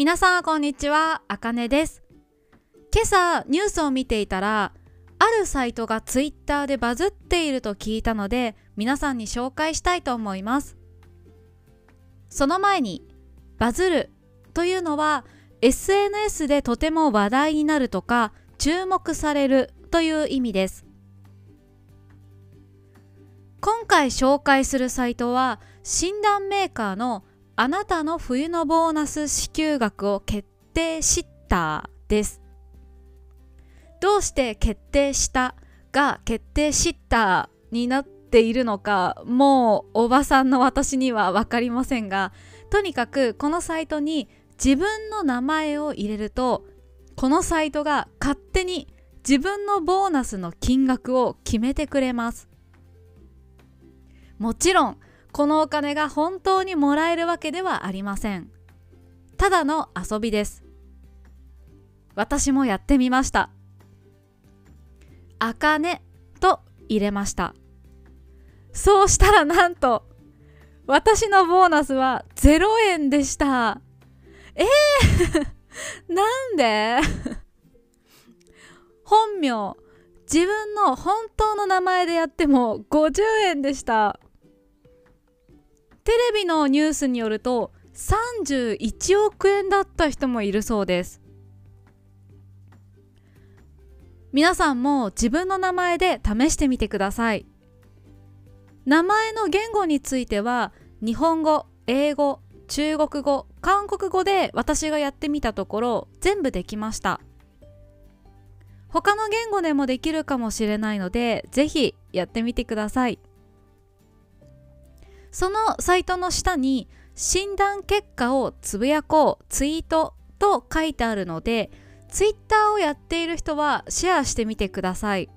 皆さんこんにちは、あかねです。今朝ニュースを見ていたら、あるサイトがツイッターでバズっていると聞いたので、皆さんに紹介したいと思います。その前に、バズるというのは SNS でとても話題になるとか注目されるという意味です。今回紹介するサイトは診断メーカーのあなたの冬のボーナス支給額を決定したです。どうして決定したが決定したになっているのかもうおばさんの私には分かりませんがとにかくこのサイトに自分の名前を入れるとこのサイトが勝手に自分のボーナスの金額を決めてくれますもちろんこのお金が本当にもらえるわけではありません。ただの遊びです。私もやってみました。あかねと入れました。そうしたらなんと私のボーナスは0円でした。えー、なんで？本名自分の本当の名前でやっても50円でした。テレビのニュースによると31億円だった人もいるそうです。皆さんも自分の名前で試してみてください。名前の言語については日本語英語中国語韓国語で私がやってみたところ全部できました。他の言語でもできるかもしれないのでぜひやってみてください。そのサイトの下に診断結果をつぶやこうツイートと書いてあるのでツイッターをやっている人はシェアしてみてください。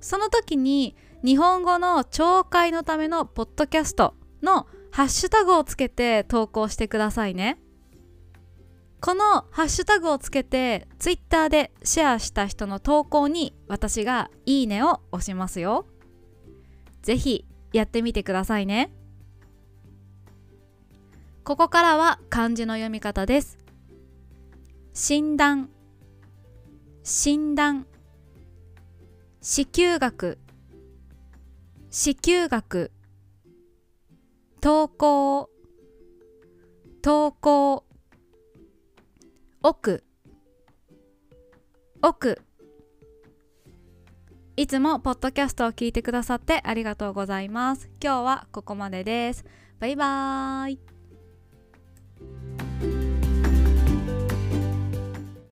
その時に日本語の聴解のためのポッドキャストのハッシュタグをつけて投稿してくださいね。このハッシュタグをつけてツイッターでシェアした人の投稿に私がいいねを押しますよ。ぜひやってみてくださいね。ここからは漢字の読み方です。診断診断支給額支給額投稿投稿奥奥いつもポッドキャストを聞いてくださってありがとうございます。今日はここまでです。バイバーイ。